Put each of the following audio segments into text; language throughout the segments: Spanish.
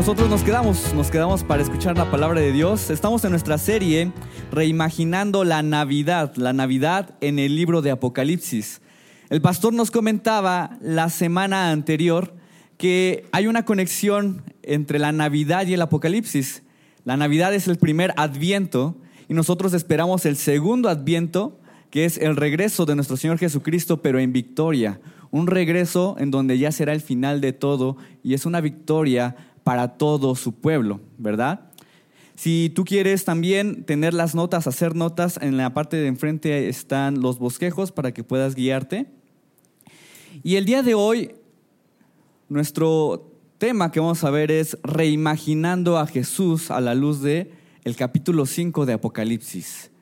nosotros nos quedamos, nos quedamos para escuchar la palabra de Dios. Estamos en nuestra serie Reimaginando la Navidad, la Navidad en el libro de Apocalipsis. El pastor nos comentaba la semana anterior que hay una conexión entre la Navidad y el Apocalipsis. La Navidad es el primer adviento y nosotros esperamos el segundo adviento, que es el regreso de nuestro Señor Jesucristo, pero en victoria. Un regreso en donde ya será el final de todo y es una victoria para todo su pueblo, ¿verdad? Si tú quieres también tener las notas, hacer notas, en la parte de enfrente están los bosquejos para que puedas guiarte. Y el día de hoy, nuestro tema que vamos a ver es reimaginando a Jesús a la luz de capítulo 5 de Apocalipsis.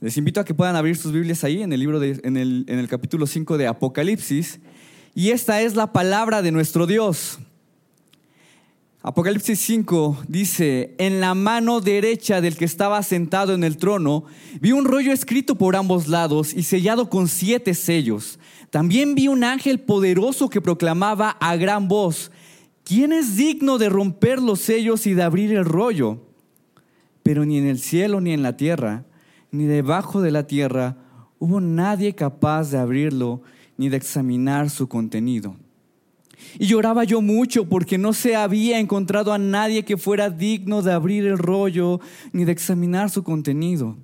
Les invito a que puedan abrir sus Biblias ahí en el libro de, en el, en el capítulo 5 de Apocalipsis. Y esta es la palabra de nuestro Dios. Apocalipsis 5 dice, en la mano derecha del que estaba sentado en el trono, vi un rollo escrito por ambos lados y sellado con siete sellos. También vi un ángel poderoso que proclamaba a gran voz, ¿quién es digno de romper los sellos y de abrir el rollo? Pero ni en el cielo ni en la tierra, ni debajo de la tierra, hubo nadie capaz de abrirlo ni de examinar su contenido. Y lloraba yo mucho porque no se había encontrado a nadie que fuera digno de abrir el rollo ni de examinar su contenido.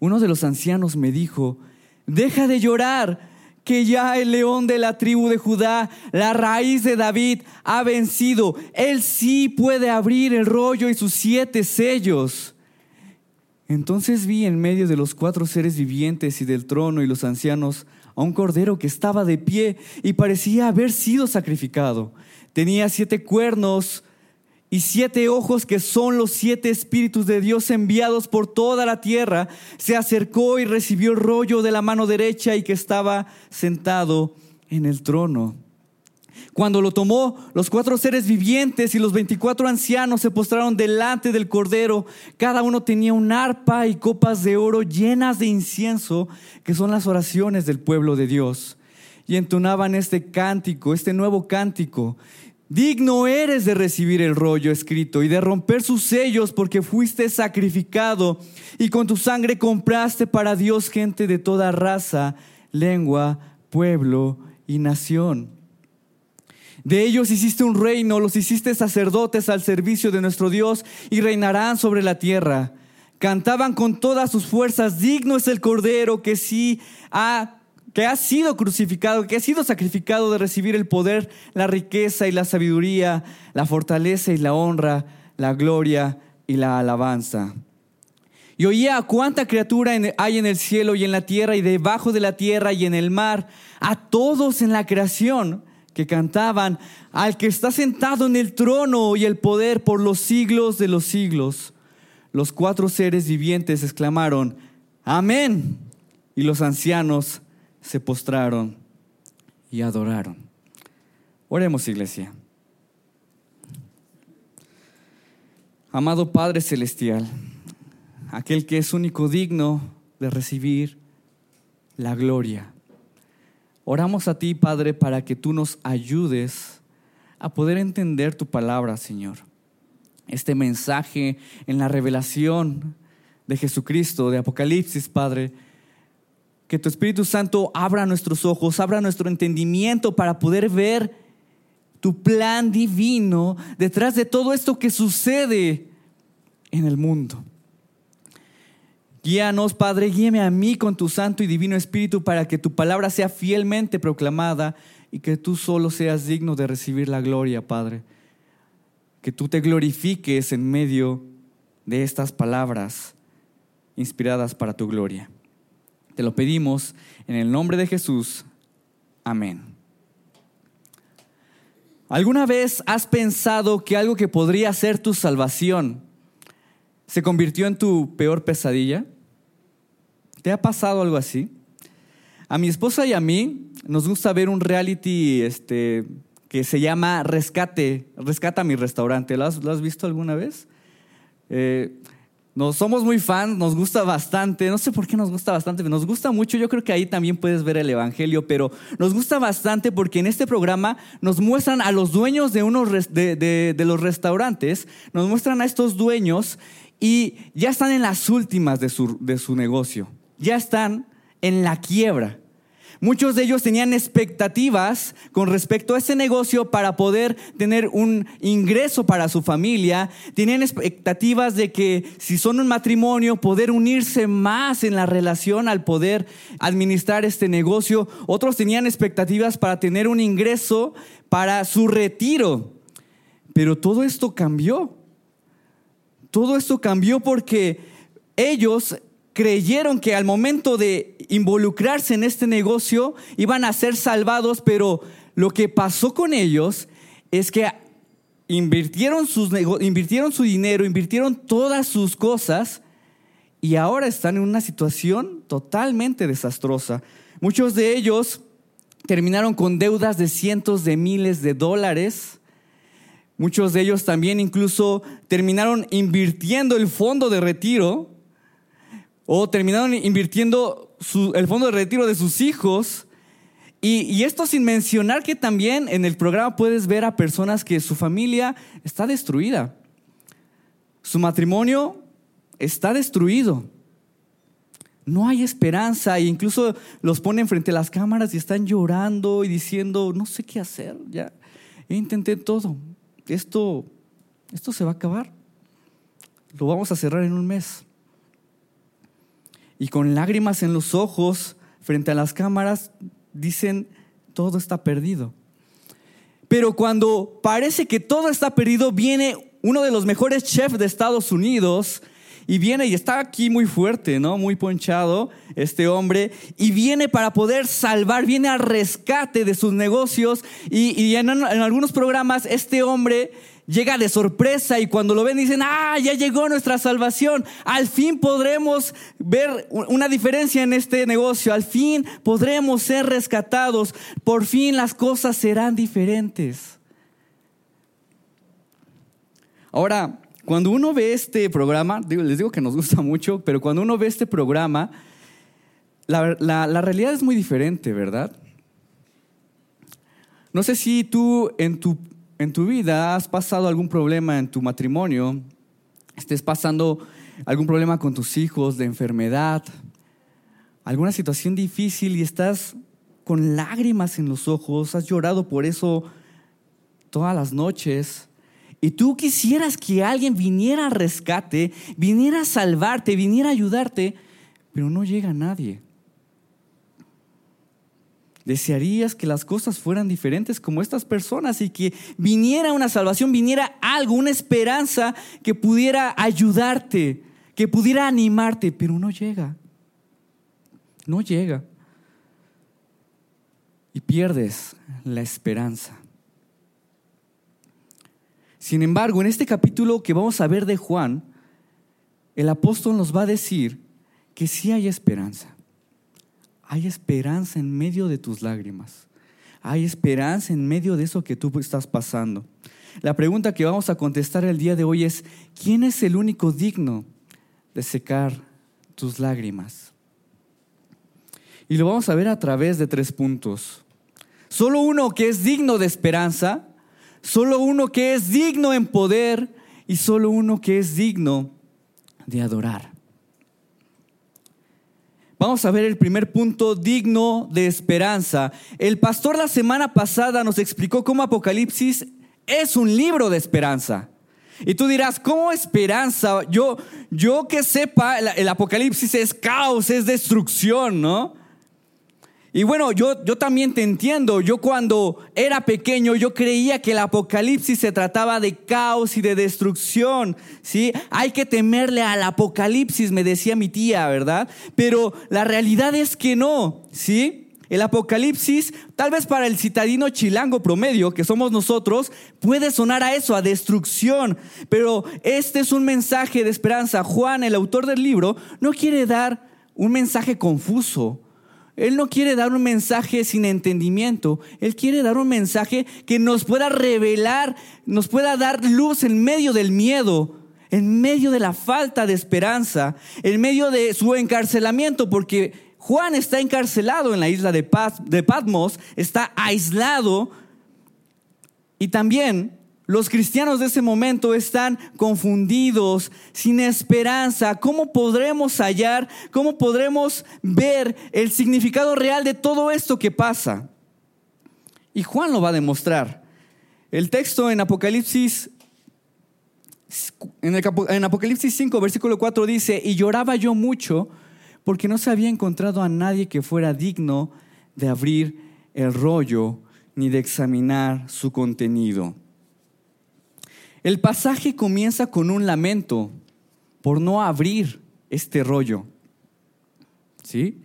Uno de los ancianos me dijo, deja de llorar, que ya el león de la tribu de Judá, la raíz de David, ha vencido. Él sí puede abrir el rollo y sus siete sellos. Entonces vi en medio de los cuatro seres vivientes y del trono y los ancianos a un cordero que estaba de pie y parecía haber sido sacrificado. Tenía siete cuernos y siete ojos que son los siete espíritus de Dios enviados por toda la tierra. Se acercó y recibió el rollo de la mano derecha y que estaba sentado en el trono. Cuando lo tomó, los cuatro seres vivientes y los veinticuatro ancianos se postraron delante del Cordero. Cada uno tenía un arpa y copas de oro llenas de incienso, que son las oraciones del pueblo de Dios. Y entonaban este cántico, este nuevo cántico. Digno eres de recibir el rollo escrito y de romper sus sellos porque fuiste sacrificado y con tu sangre compraste para Dios gente de toda raza, lengua, pueblo y nación. De ellos hiciste un reino, los hiciste sacerdotes al servicio de nuestro Dios y reinarán sobre la tierra. Cantaban con todas sus fuerzas, digno es el Cordero que sí ha que ha sido crucificado, que ha sido sacrificado de recibir el poder, la riqueza y la sabiduría, la fortaleza y la honra, la gloria y la alabanza. Y oía cuánta criatura hay en el cielo y en la tierra y debajo de la tierra y en el mar, a todos en la creación que cantaban al que está sentado en el trono y el poder por los siglos de los siglos. Los cuatro seres vivientes exclamaron, Amén. Y los ancianos se postraron y adoraron. Oremos, iglesia. Amado Padre Celestial, aquel que es único digno de recibir la gloria Oramos a ti, Padre, para que tú nos ayudes a poder entender tu palabra, Señor. Este mensaje en la revelación de Jesucristo, de Apocalipsis, Padre. Que tu Espíritu Santo abra nuestros ojos, abra nuestro entendimiento para poder ver tu plan divino detrás de todo esto que sucede en el mundo. Guíanos, Padre, guíame a mí con tu santo y divino Espíritu para que tu palabra sea fielmente proclamada y que tú solo seas digno de recibir la gloria, Padre. Que tú te glorifiques en medio de estas palabras inspiradas para tu gloria. Te lo pedimos en el nombre de Jesús. Amén. ¿Alguna vez has pensado que algo que podría ser tu salvación se convirtió en tu peor pesadilla? ¿Te ha pasado algo así? A mi esposa y a mí nos gusta ver un reality este, que se llama Rescate, Rescata mi restaurante. ¿Lo has, visto alguna vez? Eh, nos somos muy fans, nos gusta bastante, no sé por qué nos gusta bastante, pero nos gusta mucho, yo creo que ahí también puedes ver el Evangelio, pero nos gusta bastante porque en este programa nos muestran a los dueños de, unos de, los restaurantes, nos muestran a estos dueños y ya están en las últimas de su, de su negocio, ya están en la quiebra. Muchos de ellos tenían expectativas con respecto a ese negocio para poder tener un ingreso para su familia. Tenían expectativas de que si son un matrimonio, poder unirse más en la relación al poder administrar este negocio. Otros tenían expectativas para tener un ingreso para su retiro. Pero todo esto cambió. Todo esto cambió porque ellos creyeron que al momento de involucrarse en este negocio iban a ser salvados, pero lo que pasó con ellos es que invirtieron, su dinero, invirtieron todas sus cosas y ahora están en una situación totalmente desastrosa. Muchos de ellos terminaron con deudas de cientos de miles de dólares. Muchos de ellos también incluso terminaron invirtiendo el fondo de retiro o terminaron invirtiendo el fondo de retiro de sus hijos. Y, esto sin mencionar que también en el programa puedes ver a personas que su familia está destruida. Su matrimonio está destruido. No hay esperanza e incluso los ponen frente a las cámaras y están llorando y diciendo, no sé qué hacer, ya intenté todo. Esto, esto se va a acabar. Lo vamos a cerrar en un mes y con lágrimas en los ojos frente a las cámaras dicen, todo está perdido. Pero cuando parece que todo está perdido, viene uno de los mejores chefs de Estados Unidos y viene y está aquí muy fuerte, ¿no? Muy ponchado este hombre y viene para poder salvar, viene al rescate de sus negocios y, en algunos programas este hombre llega de sorpresa y cuando lo ven dicen, ah, ya llegó nuestra salvación, al fin podremos ver una diferencia en este negocio, al fin podremos ser rescatados, por fin las cosas serán diferentes. Ahora, cuando uno ve este programa, les digo que nos gusta mucho, pero cuando uno ve este programa, la, la realidad es muy diferente, ¿verdad? No sé si tú en tu en tu vida has pasado algún problema en tu matrimonio, estés pasando algún problema con tus hijos de enfermedad, alguna situación difícil y estás con lágrimas en los ojos, has llorado por eso todas las noches, y tú quisieras que alguien viniera a rescate, viniera a salvarte, viniera a ayudarte, pero no llega nadie. Desearías que las cosas fueran diferentes como estas personas y que viniera una salvación, viniera algo, una esperanza que pudiera ayudarte, que pudiera animarte, pero no llega. No llega. Y pierdes la esperanza. Sin embargo, en este capítulo que vamos a ver de Juan, el apóstol nos va a decir que sí hay esperanza. Hay esperanza en medio de tus lágrimas. Hay esperanza en medio de eso que tú estás pasando. La pregunta que vamos a contestar el día de hoy es, ¿quién es el único digno de secar tus lágrimas? Y lo vamos a ver a través de tres puntos. Solo uno que es digno de esperanza, solo uno que es digno en poder y solo uno que es digno de adorar. Vamos a ver el primer punto digno de esperanza. El pastor la semana pasada nos explicó cómo Apocalipsis es un libro de esperanza. Y tú dirás, ¿cómo esperanza? Yo, yo que sepa, el, Apocalipsis es caos, es destrucción, ¿no? Y bueno, yo, yo también te entiendo. Yo cuando era pequeño, yo creía que el apocalipsis se trataba de caos y de destrucción. ¿sí? Hay que temerle al apocalipsis, me decía mi tía, ¿verdad? Pero la realidad es que no. ¿sí? El apocalipsis, tal vez para el citadino chilango promedio, que somos nosotros, puede sonar a eso, a destrucción. Pero este es un mensaje de esperanza. Juan, el autor del libro, no quiere dar un mensaje confuso él no quiere dar un mensaje sin entendimiento. Él quiere dar un mensaje que nos pueda revelar, nos pueda dar luz en medio del miedo, en medio de la falta de esperanza, en medio de su encarcelamiento, porque Juan está encarcelado en la isla de, Patmos, está aislado y también los cristianos de ese momento están confundidos, sin esperanza. ¿Cómo podremos hallar, cómo podremos ver el significado real de todo esto que pasa? Y Juan lo va a demostrar. El texto en Apocalipsis en, Apocalipsis 5, versículo 4 dice, y lloraba yo mucho porque no se había encontrado a nadie que fuera digno de abrir el rollo ni de examinar su contenido. El pasaje comienza con un lamento por no abrir este rollo. ¿Sí?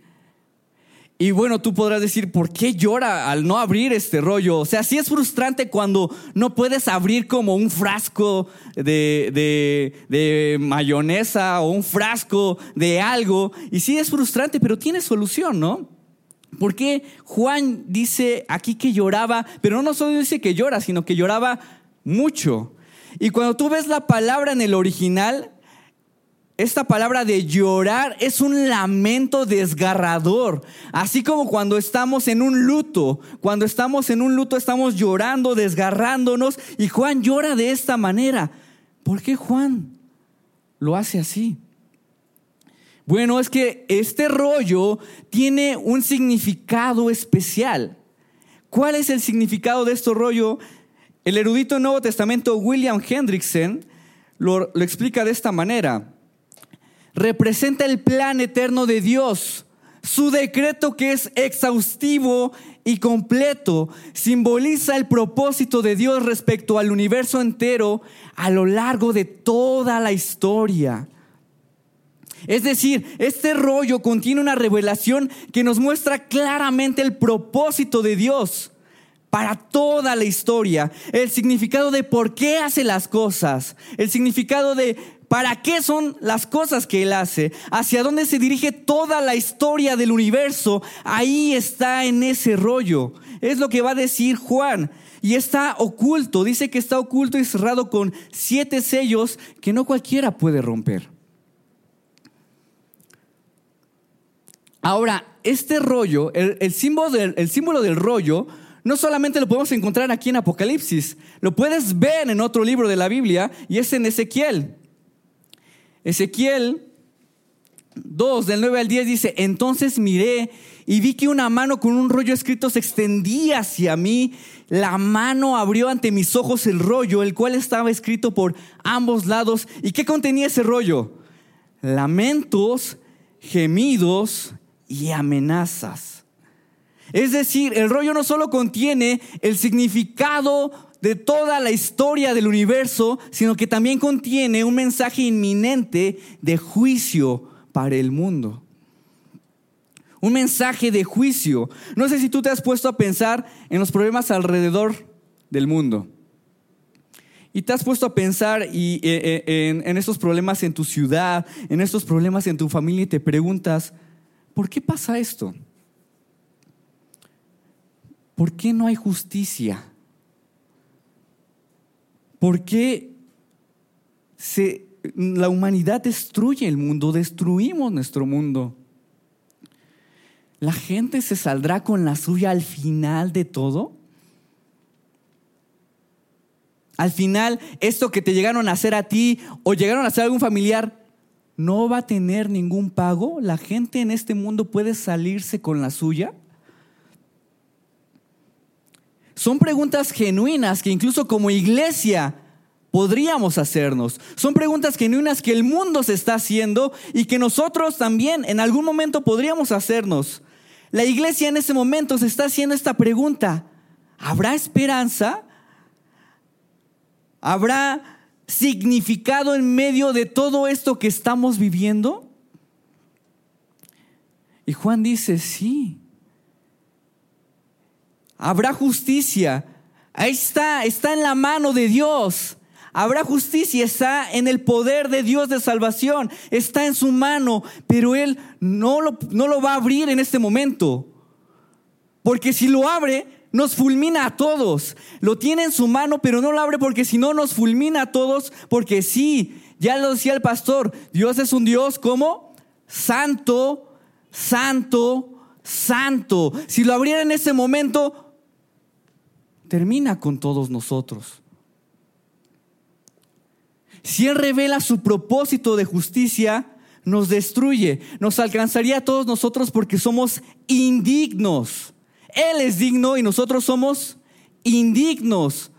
Y bueno, tú podrás decir, ¿por qué llora al no abrir este rollo? O sea, sí es frustrante cuando no puedes abrir como un frasco de, de, mayonesa o un frasco de algo. Y sí es frustrante, pero tiene solución, ¿no? Porque Juan dice aquí que lloraba, pero no solo dice que llora, sino que lloraba mucho. Y cuando tú ves la palabra en el original, esta palabra de llorar es un lamento desgarrador, así como cuando estamos en un luto, cuando estamos en un luto estamos llorando, desgarrándonos, y Juan llora de esta manera. ¿Por qué Juan lo hace así? Bueno, es que este rollo tiene un significado especial. ¿Cuál es el significado de este rollo? El erudito Nuevo Testamento William Hendrickson lo, lo explica de esta manera representa el plan eterno de Dios. Su decreto que es exhaustivo y completo simboliza el propósito de Dios respecto al universo entero a lo largo de toda la historia. Es decir, este rollo contiene una revelación que nos muestra claramente el propósito de Dios para toda la historia, el significado de por qué hace las cosas, el significado de ¿Para qué son las cosas que Él hace? ¿Hacia dónde se dirige toda la historia del universo? Ahí está en ese rollo. Es lo que va a decir Juan. Y está oculto. Dice que está oculto y cerrado con siete sellos que no cualquiera puede romper. Ahora, este rollo, el, símbolo, del, el símbolo del rollo, no solamente lo podemos encontrar aquí en Apocalipsis, lo puedes ver en otro libro de la Biblia y es en Ezequiel. Ezequiel 2, del 9 al 10 dice, entonces miré y vi que una mano con un rollo escrito se extendía hacia mí. La mano abrió ante mis ojos el rollo, el cual estaba escrito por ambos lados. ¿Y qué contenía ese rollo? Lamentos, gemidos y amenazas. Es decir, el rollo no solo contiene el significado de toda la historia del universo, sino que también contiene un mensaje inminente de juicio para el mundo. Un mensaje de juicio. No sé si tú te has puesto a pensar en los problemas alrededor del mundo. Y te has puesto a pensar y, eh, eh, en, en estos problemas en tu ciudad, en estos problemas en tu familia y te preguntas, ¿por qué pasa esto? ¿Por qué no hay justicia? ¿Por qué la humanidad destruye el mundo? Destruimos nuestro mundo. ¿La gente se saldrá con la suya al final de todo? Al final, esto que te llegaron a hacer a ti o llegaron a hacer a algún familiar, ¿no va a tener ningún pago? ¿La gente en este mundo puede salirse con la suya? Son preguntas genuinas que incluso como iglesia podríamos hacernos. Son preguntas genuinas que el mundo se está haciendo y que nosotros también en algún momento podríamos hacernos. La iglesia en ese momento se está haciendo esta pregunta. ¿Habrá esperanza? ¿Habrá significado en medio de todo esto que estamos viviendo? Y Juan dice, sí, habrá justicia. Ahí está, está en la mano de Dios. Habrá justicia, está en el poder de Dios de salvación, está en su mano, pero Él no lo, no lo va a abrir en este momento. Porque si lo abre, nos fulmina a todos. Lo tiene en su mano, pero no lo abre porque si no nos fulmina a todos, porque sí, Ya lo decía el pastor, Dios es un Dios como santo, santo, santo. Si lo abriera en ese momento, termina con todos nosotros. Si Él revela su propósito de justicia, nos destruye, nos alcanzaría a todos nosotros porque somos indignos. Él es digno y nosotros somos indignos.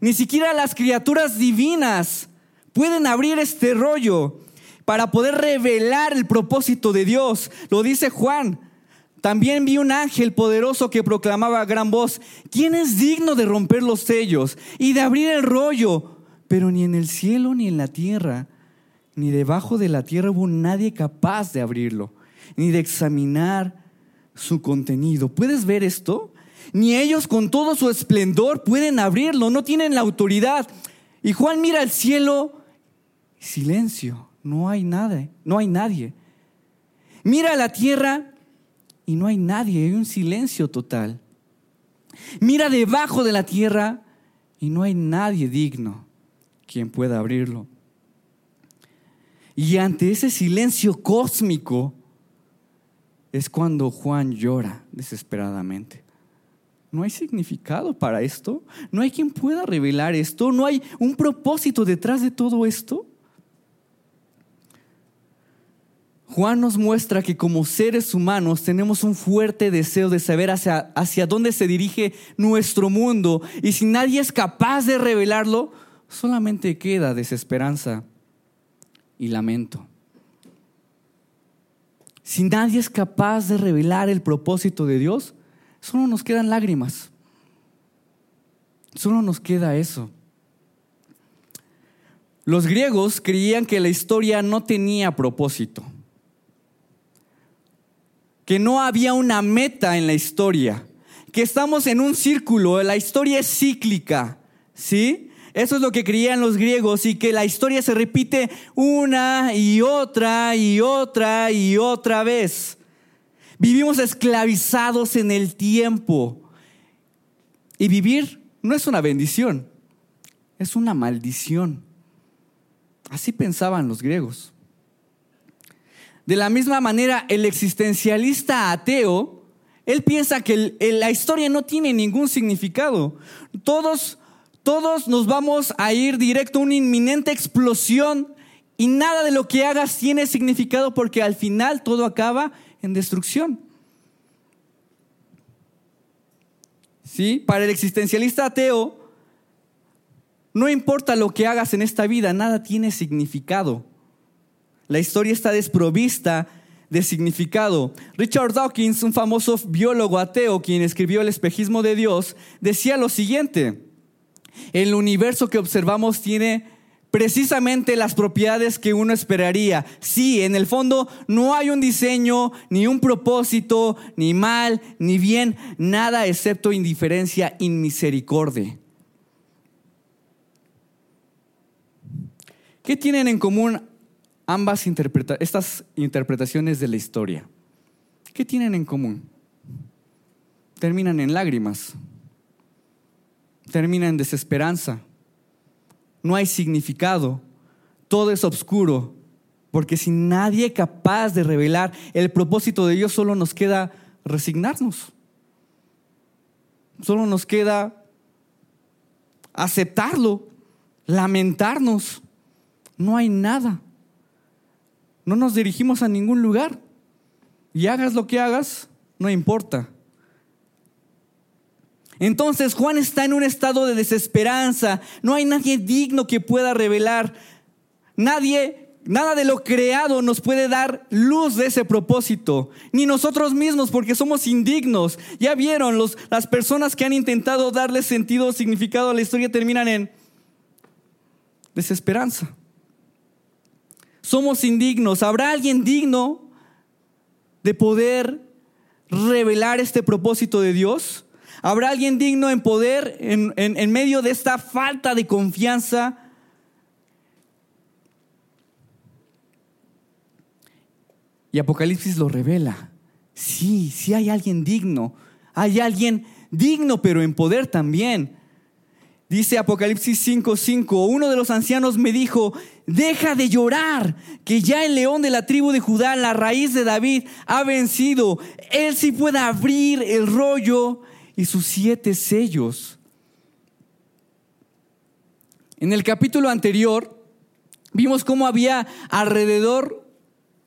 Ni siquiera las criaturas divinas pueden abrir este rollo para poder revelar el propósito de Dios. Lo dice Juan. También vi un ángel poderoso que proclamaba a gran voz, ¿quién es digno de romper los sellos y de abrir el rollo? Pero ni en el cielo ni en la tierra, ni debajo de la tierra hubo nadie capaz de abrirlo, ni de examinar su contenido. ¿Puedes ver esto? Ni ellos con todo su esplendor pueden abrirlo, no tienen la autoridad. Y Juan mira al cielo, silencio, no hay nada, no hay nadie. Mira a la tierra y no hay nadie, hay un silencio total. Mira debajo de la tierra y no hay nadie digno quien pueda abrirlo. Y ante ese silencio cósmico es cuando Juan llora desesperadamente. No hay significado para esto. No hay quien pueda revelar esto. No hay un propósito detrás de todo esto. Juan nos muestra que como seres humanos tenemos un fuerte deseo de saber hacia, hacia, dónde se dirige nuestro mundo y si nadie es capaz de revelarlo, solamente queda desesperanza y lamento. Si nadie es capaz de revelar el propósito de Dios, solo nos quedan lágrimas. Solo nos queda eso. Los griegos creían que la historia no tenía propósito, que no había una meta en la historia, que estamos en un círculo, la historia es cíclica, ¿sí? Eso es lo que creían los griegos y que la historia se repite una y otra y otra y otra vez. Vivimos esclavizados en el tiempo. Y vivir no es una bendición, es una maldición. Así pensaban los griegos. De la misma manera, el existencialista ateo, él piensa que la historia no tiene ningún significado. Todos, todos nos vamos a ir directo a una inminente explosión y nada de lo que hagas tiene significado porque al final todo acaba en destrucción. ¿Sí? Para el existencialista ateo, no importa lo que hagas en esta vida, nada tiene significado. La historia está desprovista de significado. Richard Dawkins, un famoso biólogo ateo quien escribió El espejismo de Dios, decía lo siguiente, el universo que observamos tiene precisamente las propiedades que uno esperaría. Sí, en el fondo no hay un diseño, ni un propósito, ni mal, ni bien, nada excepto indiferencia y misericordia. ¿Qué tienen en común ambas estas interpretaciones de la historia? ¿Qué tienen en común? Terminan en lágrimas, terminan en desesperanza no hay significado, todo es oscuro, porque si nadie capaz de revelar el propósito de Dios, solo nos queda resignarnos. Solo nos queda aceptarlo, lamentarnos. No hay nada. No nos dirigimos a ningún lugar. Y hagas lo que hagas, no importa. Entonces Juan está en un estado de desesperanza. No hay nadie digno que pueda revelar. Nadie, nada de lo creado nos puede dar luz de ese propósito. Ni nosotros mismos porque somos indignos. Ya vieron, los, las personas que han intentado darle sentido o significado a la historia terminan en desesperanza. Somos indignos. ¿Habrá alguien digno de poder revelar este propósito de Dios? ¿Habrá alguien digno en poder en, medio de esta falta de confianza? Y Apocalipsis lo revela. Sí, sí hay alguien digno. Hay alguien digno, pero en poder también. Dice Apocalipsis 5:5, uno de los ancianos me dijo, deja de llorar, que ya el león de la tribu de Judá, la raíz de David, ha vencido. Él sí puede abrir el rollo y sus siete sellos. En el capítulo anterior vimos cómo había alrededor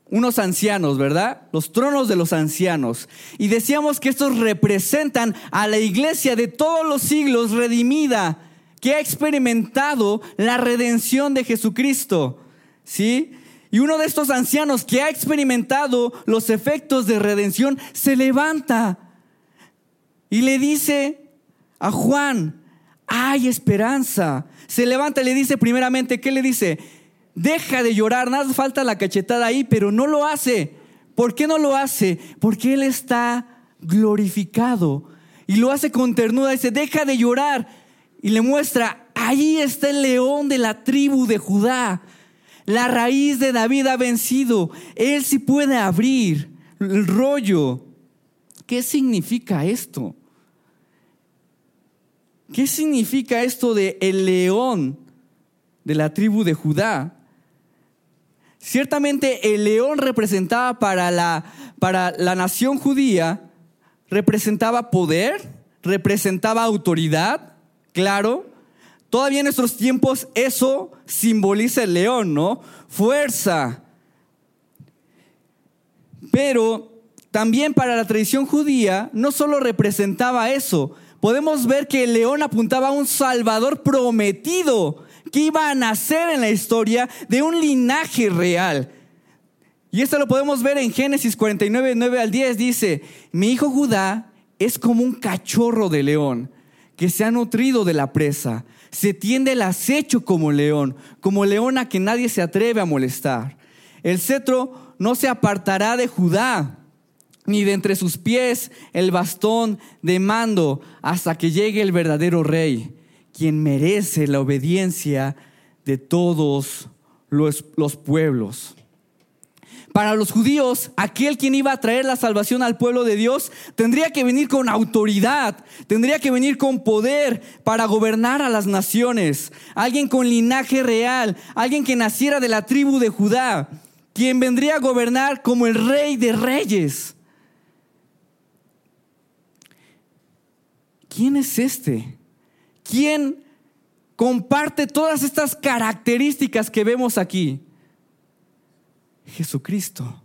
unos ancianos, ¿verdad? Los tronos de los ancianos. Y decíamos que estos representan a la iglesia de todos los siglos redimida, que ha experimentado la redención de Jesucristo. ¿Sí? Y uno de estos ancianos que ha experimentado los efectos de redención se levanta y le dice a Juan, hay esperanza. Se levanta y le dice primeramente, ¿qué le dice? Deja de llorar, nada falta la cachetada ahí, pero no lo hace. ¿Por qué no lo hace? Porque Él está glorificado y lo hace con ternura. Dice, deja de llorar. Y le muestra, ahí está el león de la tribu de Judá. La raíz de David ha vencido. Él sí puede abrir el rollo. ¿Qué significa esto? ¿Qué significa esto de el león de la tribu de Judá? Ciertamente el león representaba para la, para la nación judía, representaba poder, representaba autoridad, claro. Todavía en nuestros tiempos eso simboliza el león, ¿no? Fuerza. Pero también para la tradición judía no solo representaba eso, podemos ver que el león apuntaba a un Salvador prometido que iba a nacer en la historia de un linaje real. Y esto lo podemos ver en Génesis 49, 9 al 10. Dice, mi hijo Judá es como un cachorro de león que se ha nutrido de la presa. Se tiende el acecho como león, como león a que nadie se atreve a molestar. El cetro no se apartará de Judá, ni de entre sus pies el bastón de mando, hasta que llegue el verdadero rey quien merece la obediencia de todos los, los, pueblos. Para los judíos, aquel quien iba a traer la salvación al pueblo de Dios tendría que venir con autoridad, tendría que venir con poder para gobernar a las naciones. Alguien con linaje real, alguien que naciera de la tribu de Judá, quien vendría a gobernar como el rey de reyes. ¿Quién es este? ¿Quién comparte todas estas características que vemos aquí? Jesucristo.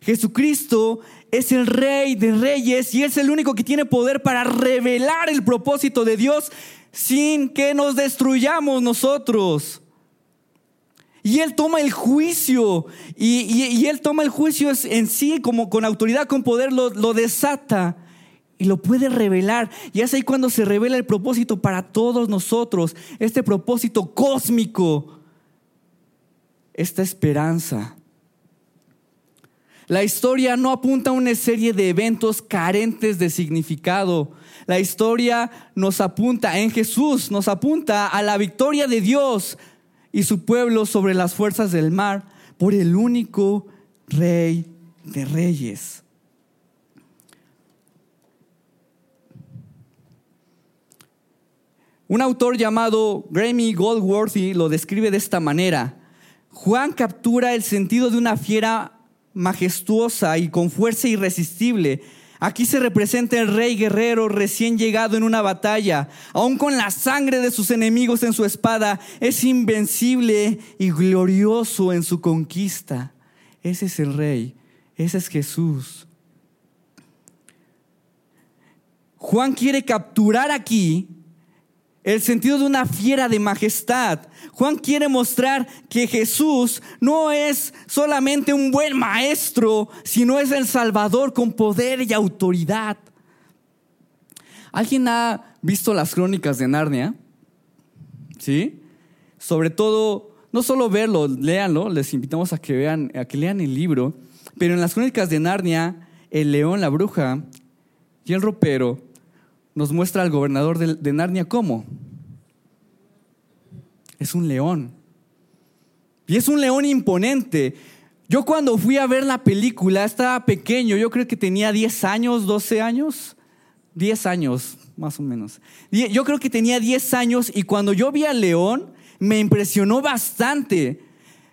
Jesucristo es el rey de reyes y es el único que tiene poder para revelar el propósito de Dios sin que nos destruyamos nosotros. Y Él toma el juicio y, Él toma el juicio en sí como con autoridad, con poder, lo, lo desata y lo puede revelar. Y es ahí cuando se revela el propósito para todos nosotros, este propósito cósmico, esta esperanza. La historia no apunta a una serie de eventos carentes de significado. La historia nos apunta en Jesús, nos apunta a la victoria de Dios y su pueblo sobre las fuerzas del mar por el único rey de reyes. Un autor llamado Grammy Goldworthy lo describe de esta manera. Juan captura el sentido de una fiera majestuosa y con fuerza irresistible. Aquí se representa el rey guerrero recién llegado en una batalla, aun con la sangre de sus enemigos en su espada, es invencible y glorioso en su conquista. Ese es el rey, ese es Jesús. Juan quiere capturar aquí el sentido de una fiera de majestad. Juan quiere mostrar que Jesús no es solamente un buen maestro, sino es el Salvador con poder y autoridad. ¿Alguien ha visto las crónicas de Narnia? ¿Sí? Sobre todo, no solo verlo, léanlo, les invitamos a que vean, a que lean el libro, pero en las crónicas de Narnia, el león, la bruja y el ropero nos muestra al gobernador de, Narnia cómo. Es un león. Y es un león imponente. Yo cuando fui a ver la película estaba pequeño, yo creo que tenía 10 años, 12 años, 10 años, más o menos. Yo creo que tenía 10 años y cuando yo vi al león me impresionó bastante.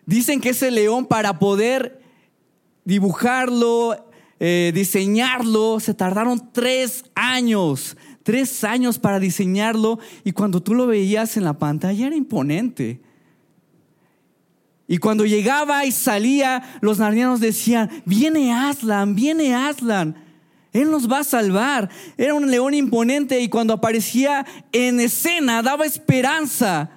Dicen que ese león para poder dibujarlo, eh, diseñarlo, se tardaron tres años, tres años para diseñarlo y cuando tú lo veías en la pantalla era imponente. Y cuando llegaba y salía, los narnianos decían, viene Aslan, viene Aslan. Él nos va a salvar. Era un león imponente y cuando aparecía en escena daba esperanza.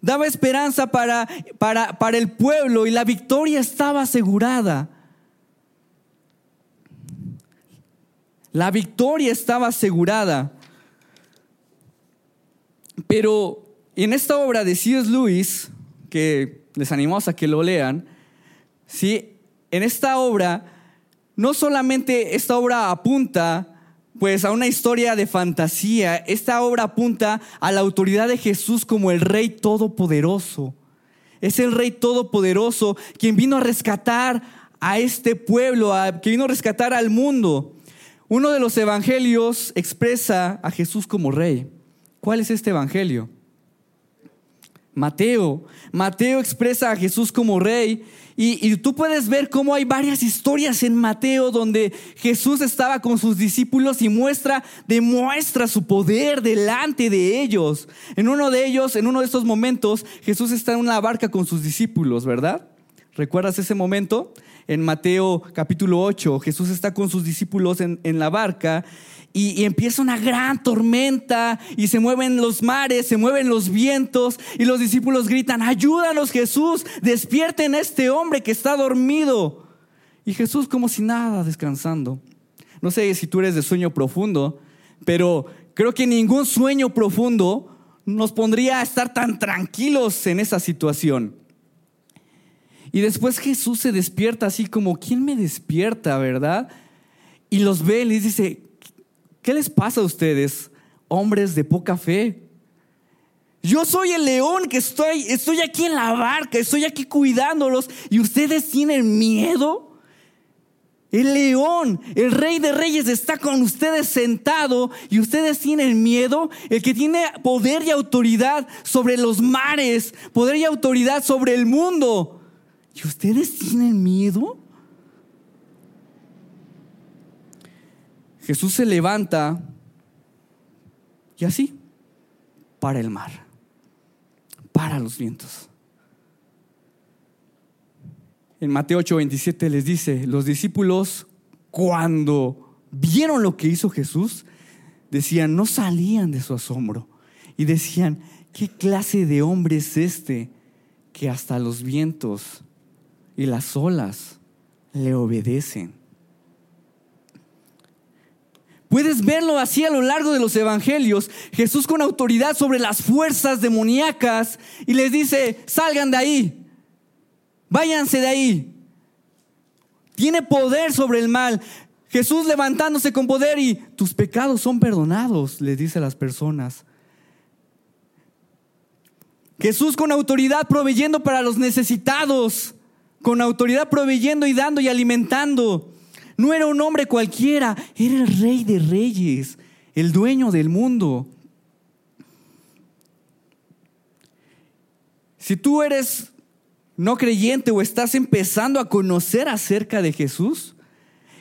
Daba esperanza para, para, para el pueblo y la victoria estaba asegurada. La victoria estaba asegurada. Pero en esta obra de C.S. Lewis, que les animamos a que lo lean, ¿sí? en esta obra no solamente esta obra apunta pues a una historia de fantasía, esta obra apunta a la autoridad de Jesús como el Rey Todopoderoso. Es el Rey Todopoderoso quien vino a rescatar a este pueblo, a, que vino a rescatar al mundo. Uno de los evangelios expresa a Jesús como Rey. ¿Cuál es este evangelio? Mateo. Mateo expresa a Jesús como rey y, tú puedes ver cómo hay varias historias en Mateo donde Jesús estaba con sus discípulos y muestra, demuestra su poder delante de ellos. En uno de ellos, en uno de estos momentos, Jesús está en una barca con sus discípulos, ¿verdad? ¿Recuerdas ese momento? En Mateo capítulo 8, Jesús está con sus discípulos en, en la barca y, empieza una gran tormenta y se mueven los mares, se mueven los vientos y los discípulos gritan, ayúdanos Jesús, despierten a este hombre que está dormido. Y Jesús como si nada, descansando. No sé si tú eres de sueño profundo, pero creo que ningún sueño profundo nos pondría a estar tan tranquilos en esa situación. Y después Jesús se despierta así como, ¿quién me despierta, verdad? Y los ve y les dice, ¿Qué les pasa a ustedes, hombres de poca fe? Yo soy el león que estoy, estoy aquí en la barca, estoy aquí cuidándolos y ustedes tienen miedo. El león, el rey de reyes está con ustedes sentado y ustedes tienen miedo. El que tiene poder y autoridad sobre los mares, poder y autoridad sobre el mundo. ¿Y ustedes tienen miedo? Jesús se levanta y así para el mar, para los vientos. En Mateo 8:27 les dice, los discípulos cuando vieron lo que hizo Jesús, decían, no salían de su asombro y decían, ¿qué clase de hombre es este que hasta los vientos y las olas le obedecen? Puedes verlo así a lo largo de los evangelios. Jesús con autoridad sobre las fuerzas demoníacas y les dice, salgan de ahí, váyanse de ahí. Tiene poder sobre el mal. Jesús levantándose con poder y tus pecados son perdonados, les dice a las personas. Jesús con autoridad proveyendo para los necesitados, con autoridad proveyendo y dando y alimentando. No era un hombre cualquiera, era el rey de reyes, el dueño del mundo. Si tú eres no creyente o estás empezando a conocer acerca de Jesús,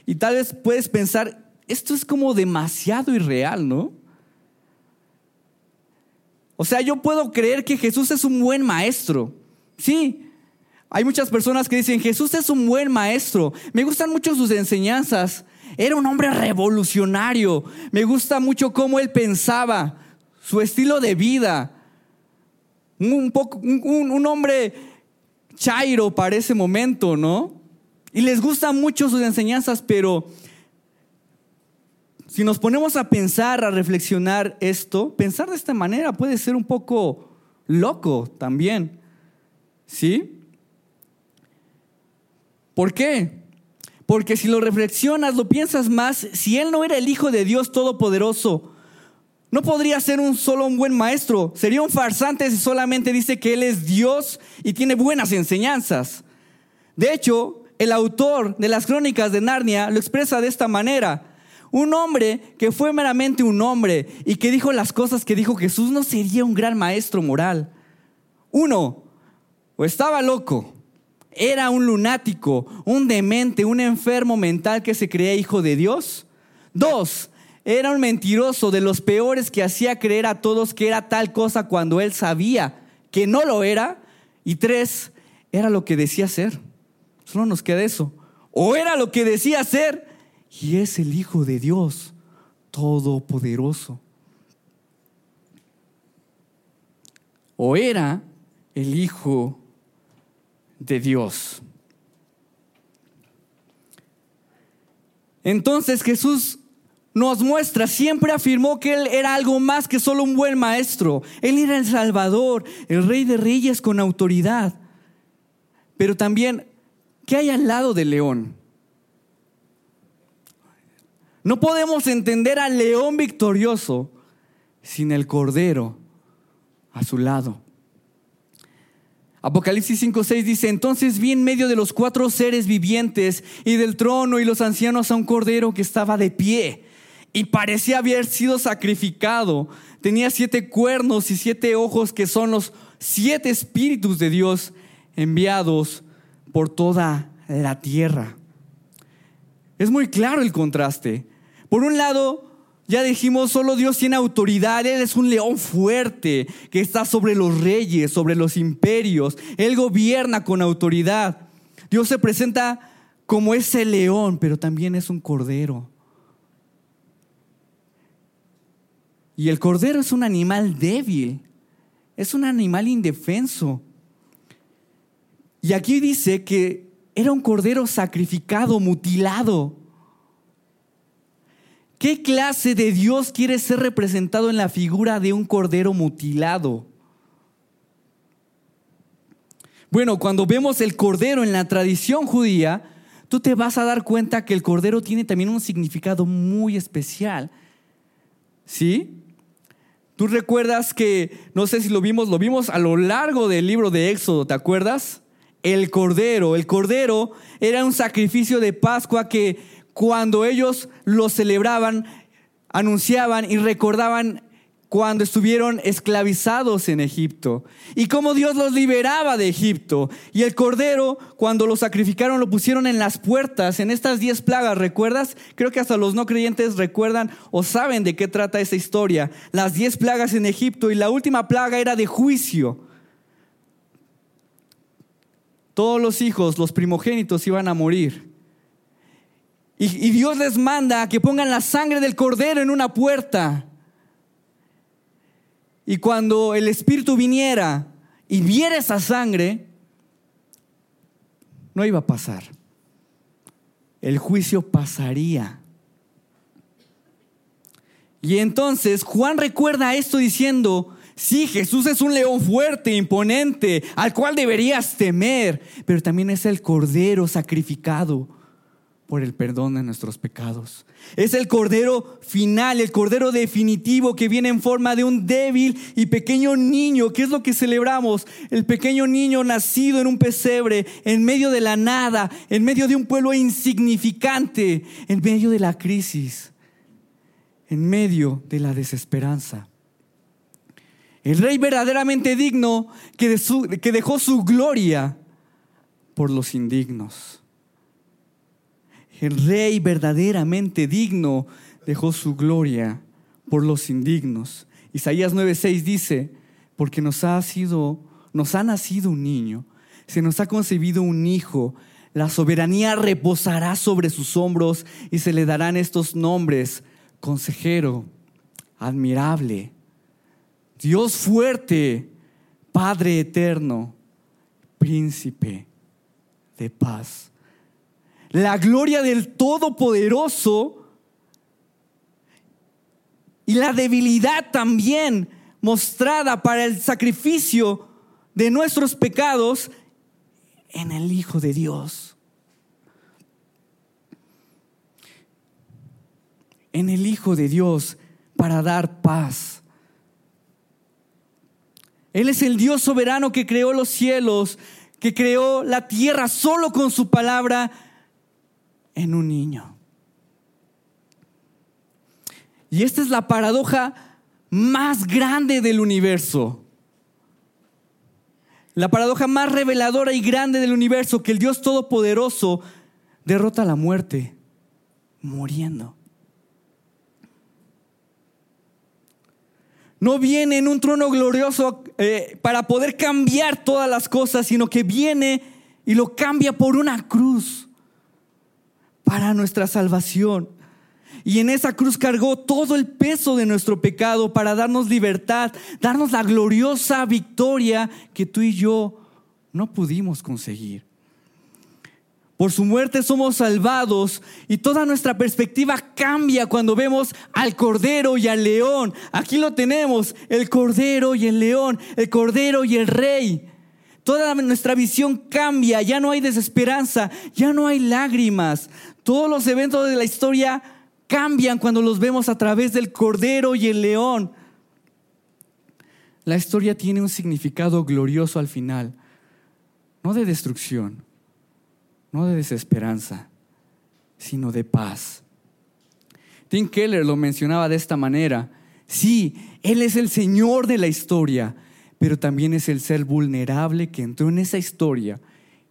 y tal vez puedes pensar, esto es como demasiado irreal, ¿no? O sea, yo puedo creer que Jesús es un buen maestro. Sí, hay muchas personas que dicen, Jesús es un buen maestro. Me gustan mucho sus enseñanzas. Era un hombre revolucionario. Me gusta mucho cómo él pensaba, su estilo de vida. Un, poco, un, hombre chairo para ese momento, ¿no? Y les gustan mucho sus enseñanzas, pero si nos ponemos a pensar, a reflexionar esto, pensar de esta manera puede ser un poco loco también. ¿Sí? ¿Por qué? Porque si lo reflexionas, lo piensas más, si Él no era el Hijo de Dios Todopoderoso, no podría ser un solo un buen maestro. Sería un farsante si solamente dice que Él es Dios y tiene buenas enseñanzas. De hecho, el autor de las crónicas de Narnia lo expresa de esta manera. un hombre que fue meramente un hombre y que dijo las cosas que dijo Jesús, no sería un gran maestro moral. Uno, o estaba loco, era un lunático, un demente, un enfermo mental que se creía hijo de Dios. Dos, era un mentiroso de los peores que hacía creer a todos que era tal cosa cuando él sabía que no lo era. Y tres, era lo que decía ser. Solo nos queda eso. O era lo que decía ser y es el Hijo de Dios Todopoderoso. O era el Hijo de Dios. Entonces Jesús nos muestra, siempre afirmó que Él era algo más que solo un buen maestro. Él era el Salvador, el Rey de Reyes con autoridad. Pero también, ¿qué hay al lado del león? No podemos entender al león victorioso sin el cordero a su lado. Apocalipsis 5:6 dice, entonces vi en medio de los cuatro seres vivientes y del trono y los ancianos a un cordero que estaba de pie y parecía haber sido sacrificado. Tenía siete cuernos y siete ojos que son los siete espíritus de Dios enviados por toda la tierra. Es muy claro el contraste. Por un lado, ya dijimos, solo Dios tiene autoridad. Él es un león fuerte que está sobre los reyes, sobre los imperios. Él gobierna con autoridad. Dios se presenta como ese león, pero también es un cordero. Y el cordero es un animal débil, es un animal indefenso. Y aquí dice que era un cordero sacrificado, mutilado. ¿Qué clase de Dios quiere ser representado en la figura de un cordero mutilado? Bueno, cuando vemos el cordero en la tradición judía, tú te vas a dar cuenta que el cordero tiene también un significado muy especial. ¿Sí? Tú recuerdas que, no sé si lo vimos, lo vimos a lo largo del libro de Éxodo, ¿te acuerdas? El cordero, el cordero era un sacrificio de Pascua que cuando ellos lo celebraban, anunciaban y recordaban cuando estuvieron esclavizados en Egipto y cómo Dios los liberaba de Egipto. Y el cordero, cuando lo sacrificaron, lo pusieron en las puertas, en estas diez plagas, ¿recuerdas? Creo que hasta los no creyentes recuerdan o saben de qué trata esa historia. Las diez plagas en Egipto y la última plaga era de juicio. Todos los hijos, los primogénitos iban a morir. Y, Dios les manda que pongan la sangre del cordero en una puerta y cuando el Espíritu viniera y viera esa sangre, no iba a pasar. El juicio pasaría. Y entonces Juan recuerda esto diciendo, sí, Jesús es un león fuerte, imponente, al cual deberías temer, pero también es el cordero sacrificado por el perdón de nuestros pecados. Es el cordero final, el cordero definitivo que viene en forma de un débil y pequeño niño. ¿Qué es lo que celebramos? El pequeño niño nacido en un pesebre, en medio de la nada, en medio de un pueblo insignificante, en medio de la crisis, en medio de la desesperanza. El rey verdaderamente digno que, que dejó su gloria por los indignos. El rey verdaderamente digno dejó su gloria por los indignos. Isaías 9:6 dice, porque nos ha sido nos ha nacido un niño, se nos ha concebido un hijo, la soberanía reposará sobre sus hombros y se le darán estos nombres: consejero, admirable, Dios fuerte, Padre eterno, príncipe de paz la gloria del Todopoderoso y la debilidad también mostrada para el sacrificio de nuestros pecados en el Hijo de Dios. En el Hijo de Dios para dar paz. Él es el Dios soberano que creó los cielos, que creó la tierra solo con su palabra en un niño. Y esta es la paradoja más grande del universo. La paradoja más reveladora y grande del universo, que el Dios Todopoderoso derrota la muerte, muriendo. No viene en un trono glorioso eh, para poder cambiar todas las cosas, sino que viene y lo cambia por una cruz para nuestra salvación. Y en esa cruz cargó todo el peso de nuestro pecado para darnos libertad, darnos la gloriosa victoria que tú y yo no pudimos conseguir. Por su muerte somos salvados y toda nuestra perspectiva cambia cuando vemos al Cordero y al León. Aquí lo tenemos, el Cordero y el León, el Cordero y el Rey. Toda nuestra visión cambia, ya no hay desesperanza, ya no hay lágrimas. Todos los eventos de la historia cambian cuando los vemos a través del Cordero y el León. La historia tiene un significado glorioso al final, no de destrucción, no de desesperanza, sino de paz. Tim Keller lo mencionaba de esta manera. Sí, Él es el Señor de la historia, pero también es el ser vulnerable que entró en esa historia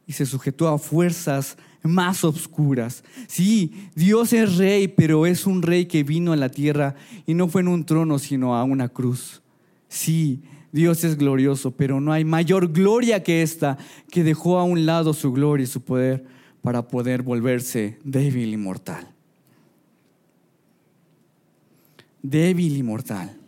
y se sujetó a fuerzas más oscuras. Sí, Dios es rey, pero es un rey que vino a la tierra y no fue en un trono, sino a una cruz. Sí, Dios es glorioso, pero no hay mayor gloria que esta, que dejó a un lado su gloria y su poder para poder volverse débil y mortal. Débil y mortal.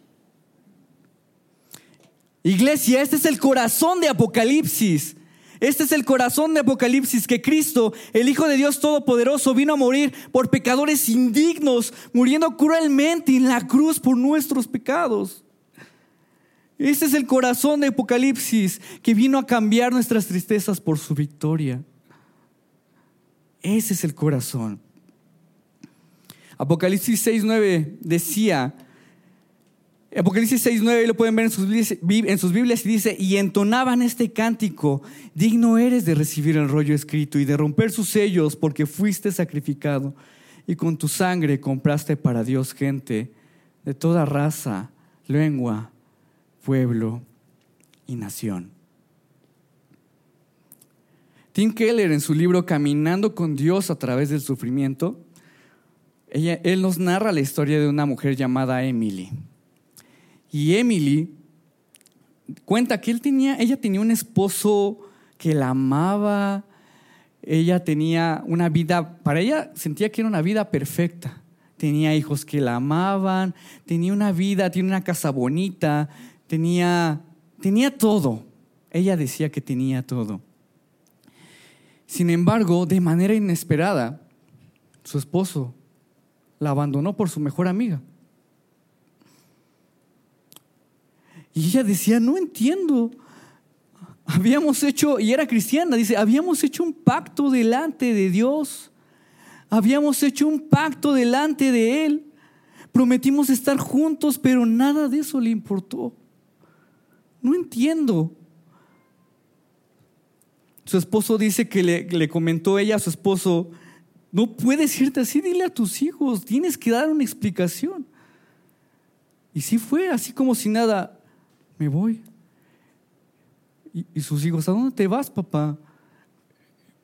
Iglesia, este es el corazón de Apocalipsis. Este es el corazón de Apocalipsis, que Cristo, el Hijo de Dios Todopoderoso, vino a morir por pecadores indignos, muriendo cruelmente en la cruz por nuestros pecados. Este es el corazón de Apocalipsis, que vino a cambiar nuestras tristezas por su victoria. Ese es el corazón. Apocalipsis 6.9 decía, Apocalipsis 6.9 lo pueden ver en sus, en sus Biblias y dice, y entonaban este cántico, digno eres de recibir el rollo escrito y de romper sus sellos porque fuiste sacrificado y con tu sangre compraste para Dios gente de toda raza, lengua, pueblo y nación. Tim Keller en su libro Caminando con Dios a través del sufrimiento, él nos narra la historia de una mujer llamada Emily. Y Emily cuenta que él tenía, ella tenía un esposo que la amaba, ella tenía una vida, para ella sentía que era una vida perfecta. Tenía hijos que la amaban, tenía una vida, tiene una casa bonita, tenía, tenía todo. Ella decía que tenía todo. Sin embargo, de manera inesperada, su esposo la abandonó por su mejor amiga. Y ella decía, no entiendo. Habíamos hecho, y era cristiana, dice, habíamos hecho un pacto delante de Dios. Habíamos hecho un pacto delante de Él. Prometimos estar juntos, pero nada de eso le importó. No entiendo. Su esposo dice que le, le, comentó ella a su esposo, no puedes irte así, dile a tus hijos, tienes que dar una explicación. Y sí fue, así como si nada, me voy. Y, sus hijos, ¿a dónde te vas, papá?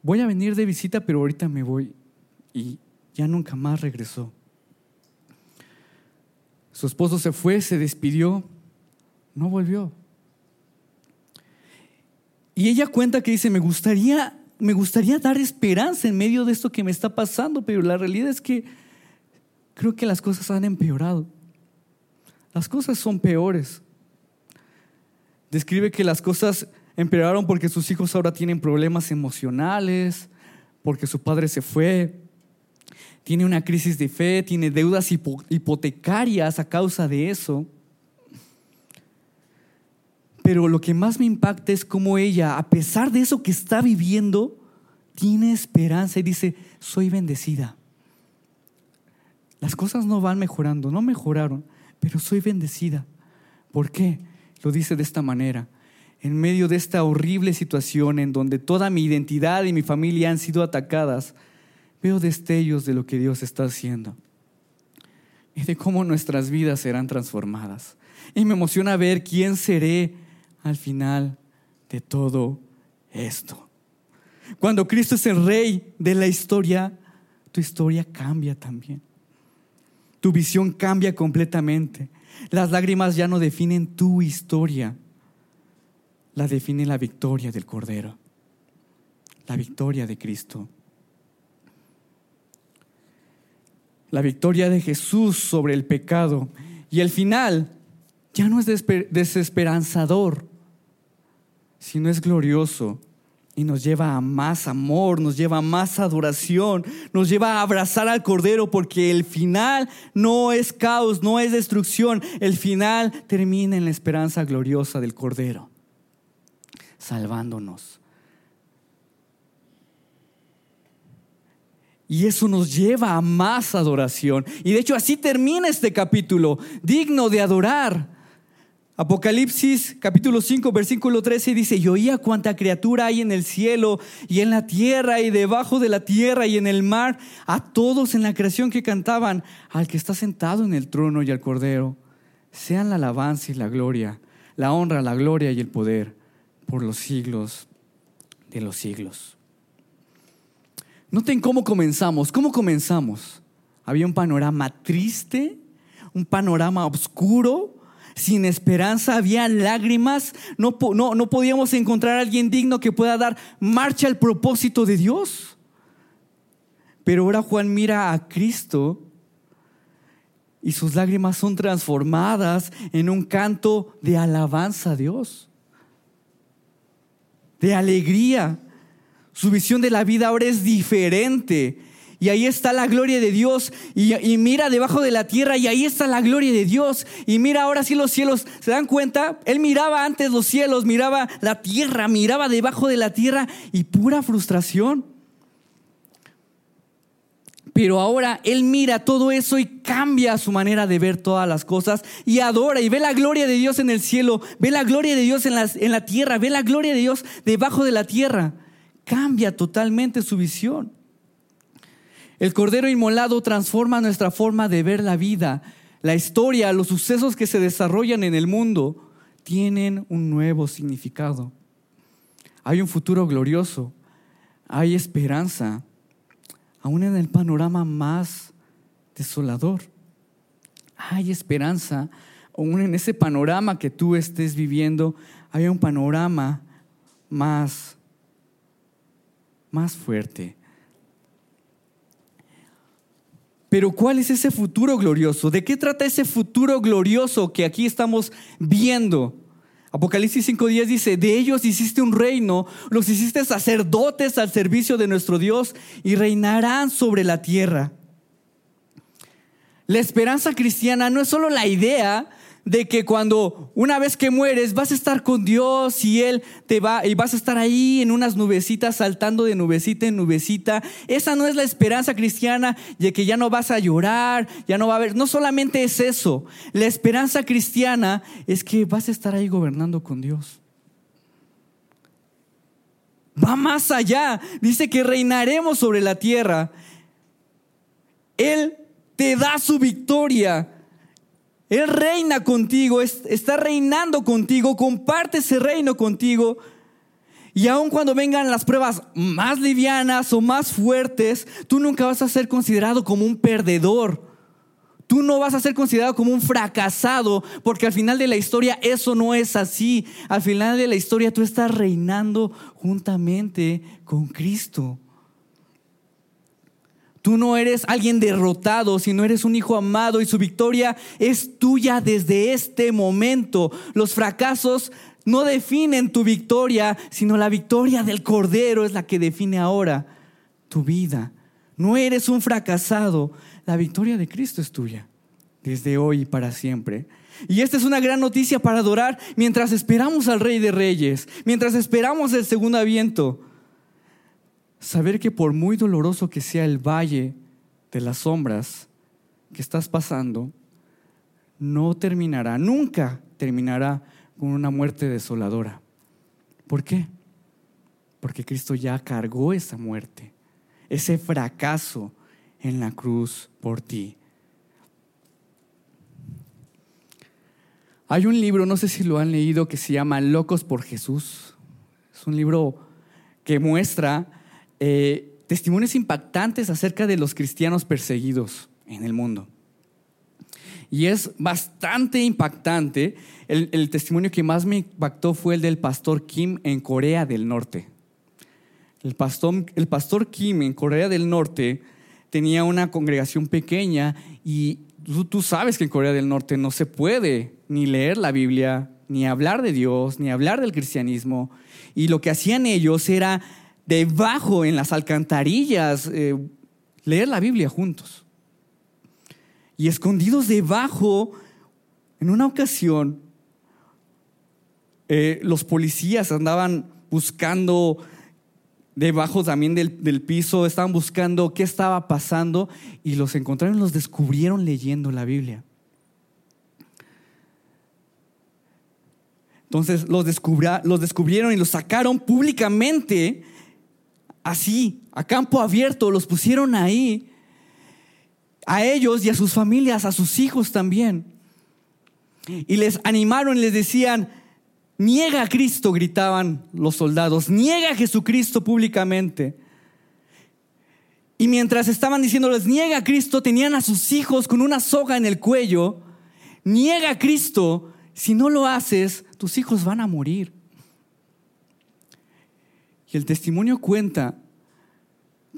Voy a venir de visita, pero ahorita me voy. Y ya nunca más regresó. Su esposo se fue, se despidió, no volvió. Y ella cuenta que dice, me gustaría, me gustaría dar esperanza en medio de esto que me está pasando, pero la realidad es que creo que las cosas han empeorado. Las cosas son peores describe que las cosas empeoraron porque sus hijos ahora tienen problemas emocionales, porque su padre se fue, tiene una crisis de fe, tiene deudas hipotecarias a causa de eso. Pero lo que más me impacta es cómo ella, a pesar de eso que está viviendo, tiene esperanza y dice, soy bendecida. Las cosas no van mejorando, no mejoraron, pero soy bendecida. ¿Por qué? Lo dice de esta manera. En medio de esta horrible situación en donde toda mi identidad y mi familia han sido atacadas, veo destellos de lo que Dios está haciendo. y de cómo nuestras vidas serán transformadas. Y me emociona ver quién seré al final de todo esto. Cuando Cristo es el rey de la historia, tu historia cambia también. Tu visión cambia completamente. Las lágrimas ya no definen tu historia, la define la victoria del Cordero, la victoria de Cristo. La victoria de Jesús sobre el pecado. Y el final ya no es desesperanzador, sino es glorioso y nos lleva a más amor, nos lleva a más adoración, nos lleva a abrazar al Cordero porque el final no es caos, no es destrucción, el final termina en la esperanza gloriosa del Cordero, salvándonos. Y eso nos lleva a más adoración. Y de hecho así termina este capítulo, digno de adorar. Apocalipsis capítulo 5 versículo 13 dice, y oía cuánta criatura hay en el cielo y en la tierra y debajo de la tierra y en el mar, a todos en la creación que cantaban, al que está sentado en el trono y al cordero, sean la alabanza y la gloria, la honra, la gloria y el poder por los siglos de los siglos. Noten cómo comenzamos, cómo comenzamos. Había un panorama triste, un panorama oscuro, sin esperanza, había lágrimas, no, no, no podíamos encontrar a alguien digno que pueda dar marcha al propósito de Dios. Pero ahora Juan mira a Cristo y sus lágrimas son transformadas en un canto de alabanza a Dios, de alegría. Su visión de la vida ahora es diferente y ahí está la gloria de Dios. Y, mira debajo de la tierra y ahí está la gloria de Dios. Y mira ahora sí los cielos. ¿Se dan cuenta? Él miraba antes los cielos, miraba la tierra, miraba debajo de la tierra y pura frustración. Pero ahora Él mira todo eso y cambia su manera de ver todas las cosas y adora y ve la gloria de Dios en el cielo, ve la gloria de Dios en en la tierra, ve la gloria de Dios debajo de la tierra. Cambia totalmente su visión. El Cordero Inmolado transforma nuestra forma de ver la vida. La historia, los sucesos que se desarrollan en el mundo tienen un nuevo significado. Hay un futuro glorioso, hay esperanza, aún en el panorama más desolador. Hay esperanza, aún en ese panorama que tú estés viviendo, hay un panorama más, más fuerte Pero ¿cuál es ese futuro glorioso? ¿De qué trata ese futuro glorioso que aquí estamos viendo? Apocalipsis 5.10 dice, de ellos hiciste un reino, los hiciste sacerdotes al servicio de nuestro Dios y reinarán sobre la tierra. La esperanza cristiana no es solo la idea de que cuando una vez que mueres vas a estar con Dios y Él te va y vas a estar ahí en unas nubecitas saltando de nubecita en nubecita. Esa no es la esperanza cristiana de que ya no vas a llorar, ya no va a haber. No solamente es eso. La esperanza cristiana es que vas a estar ahí gobernando con Dios. Va más allá. Dice que reinaremos sobre la tierra. Él te da su victoria él reina contigo, está reinando contigo, comparte ese reino contigo. Y aun cuando vengan las pruebas más livianas o más fuertes, tú nunca vas a ser considerado como un perdedor. Tú no vas a ser considerado como un fracasado, porque al final de la historia eso no es así. Al final de la historia tú estás reinando juntamente con Cristo. Tú no eres alguien derrotado, sino eres un hijo amado y su victoria es tuya desde este momento. Los fracasos no definen tu victoria, sino la victoria del Cordero es la que define ahora tu vida. No eres un fracasado, la victoria de Cristo es tuya, desde hoy y para siempre. Y esta es una gran noticia para adorar mientras esperamos al Rey de Reyes, mientras esperamos el segundo aviento saber que por muy doloroso que sea el valle de las sombras que estás pasando, no terminará, nunca terminará con una muerte desoladora. ¿Por qué? Porque Cristo ya cargó esa muerte, ese fracaso en la cruz por ti. Hay un libro, no sé si lo han leído, que se llama Locos por Jesús. Es un libro que muestra eh, testimonios impactantes acerca de los cristianos perseguidos en el mundo. Y es bastante impactante. El, testimonio que más me impactó fue el del pastor Kim en Corea del Norte. El pastor, el pastor Kim en Corea del Norte tenía una congregación pequeña y tú, sabes que en Corea del Norte no se puede ni leer la Biblia, ni hablar de Dios, ni hablar del cristianismo. Y lo que hacían ellos era debajo en las alcantarillas eh, leer la Biblia juntos y escondidos debajo, en una ocasión, eh, los policías andaban buscando debajo también del, del, piso, estaban buscando qué estaba pasando y los encontraron, los descubrieron leyendo la Biblia. Entonces los, los descubrieron y los sacaron públicamente, así, a campo abierto, los pusieron ahí a ellos y a sus familias, a sus hijos también. Y les animaron y les decían, niega a Cristo, gritaban los soldados, niega a Jesucristo públicamente. Y mientras estaban diciéndoles, niega a Cristo, tenían a sus hijos con una soga en el cuello, niega a Cristo, si no lo haces, tus hijos van a morir. Y el testimonio cuenta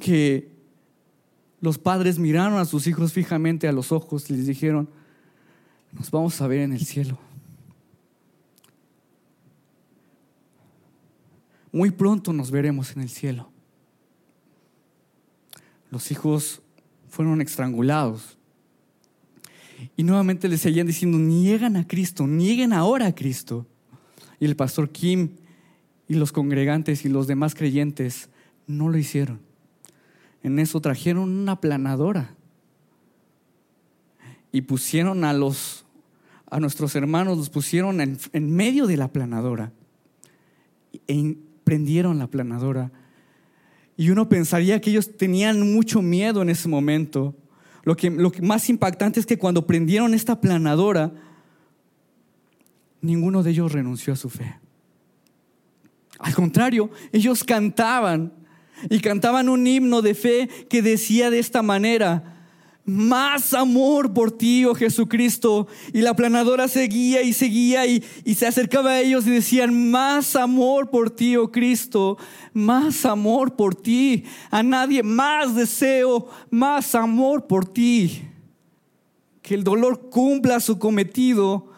que los padres miraron a sus hijos fijamente a los ojos y les dijeron, nos vamos a ver en el cielo. Muy pronto nos veremos en el cielo. Los hijos fueron estrangulados. Y nuevamente les seguían diciendo, niegan a Cristo, nieguen ahora a Cristo. Y el pastor Kim y los congregantes y los demás creyentes no lo hicieron. En eso trajeron una planadora y pusieron a los a nuestros hermanos los pusieron en, medio de la planadora e prendieron la planadora y uno pensaría que ellos tenían mucho miedo en ese momento. Lo que, lo que más impactante es que cuando prendieron esta planadora ninguno de ellos renunció a su fe al contrario ellos cantaban y cantaban un himno de fe que decía de esta manera, más amor por ti, oh Jesucristo. Y la planadora seguía y seguía y, y, se acercaba a ellos y decían, más amor por ti, oh Cristo, más amor por ti. A nadie más deseo, más amor por ti. Que el dolor cumpla su cometido,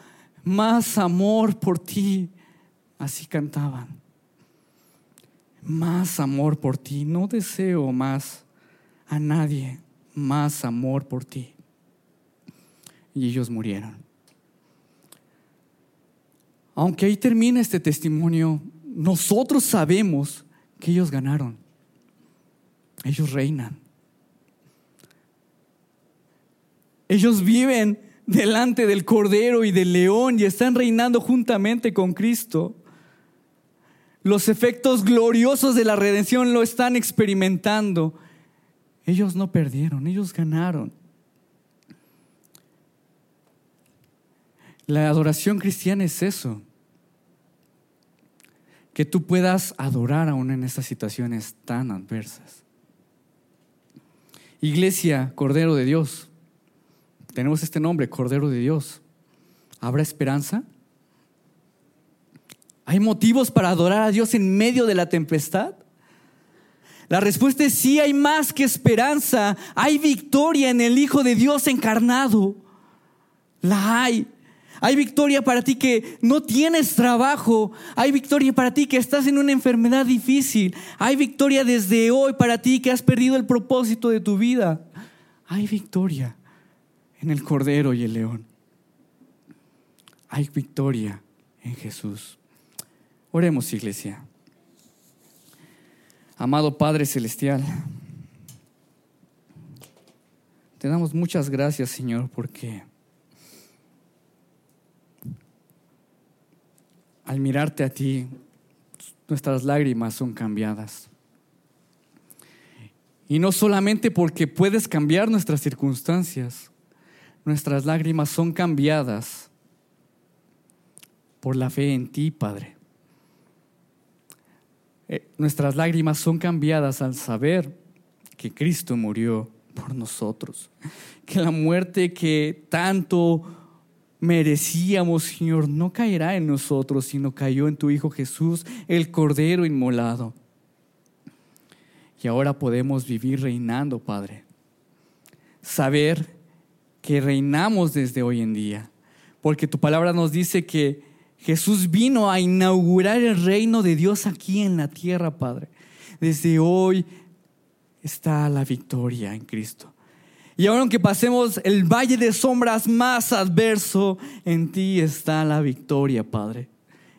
más amor por ti. Así cantaban más amor por ti. No deseo más a nadie, más amor por ti. Y ellos murieron. Aunque ahí termina este testimonio, nosotros sabemos que ellos ganaron. Ellos reinan. Ellos viven delante del Cordero y del León y están reinando juntamente con Cristo. Los efectos gloriosos de la redención lo están experimentando. Ellos no perdieron, ellos ganaron. La adoración cristiana es eso. Que tú puedas adorar aún en estas situaciones tan adversas. Iglesia, Cordero de Dios. Tenemos este nombre, Cordero de Dios. ¿Habrá esperanza? ¿Hay motivos para adorar a Dios en medio de la tempestad? La respuesta es sí, hay más que esperanza. Hay victoria en el Hijo de Dios encarnado. La hay. Hay victoria para ti que no tienes trabajo. Hay victoria para ti que estás en una enfermedad difícil. Hay victoria desde hoy para ti que has perdido el propósito de tu vida. Hay victoria en el Cordero y el León. Hay victoria en Jesús. Oremos, iglesia. Amado Padre Celestial, te damos muchas gracias, Señor, porque al mirarte a ti, nuestras lágrimas son cambiadas. Y no solamente porque puedes cambiar nuestras circunstancias, nuestras lágrimas son cambiadas por la fe en ti, Padre. Eh, nuestras lágrimas son cambiadas al saber que Cristo murió por nosotros, que la muerte que tanto merecíamos, Señor, no caerá en nosotros, sino cayó en tu Hijo Jesús, el Cordero inmolado. Y ahora podemos vivir reinando, Padre. Saber que reinamos desde hoy en día, porque tu palabra nos dice que Jesús vino a inaugurar el reino de Dios aquí en la tierra, Padre. Desde hoy está la victoria en Cristo. Y ahora aunque pasemos el valle de sombras más adverso, en ti está la victoria, Padre.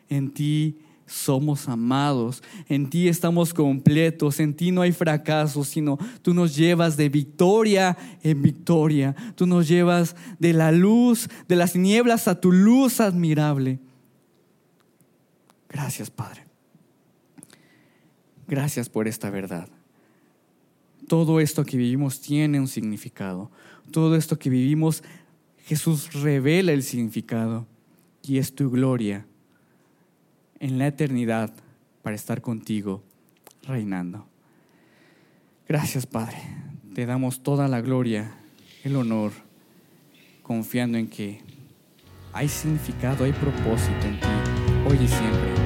En ti somos amados, en ti estamos completos, en ti no hay fracaso, sino tú nos llevas de victoria en victoria, tú nos llevas de la luz, de las nieblas a tu luz admirable. Gracias, Padre. Gracias por esta verdad todo esto que vivimos tiene un significado. Todo esto que vivimos, Jesús revela el significado y es tu gloria en la eternidad para estar contigo reinando. Gracias Padre, te damos toda la gloria, el honor, confiando en que hay significado, hay propósito en ti, hoy y siempre.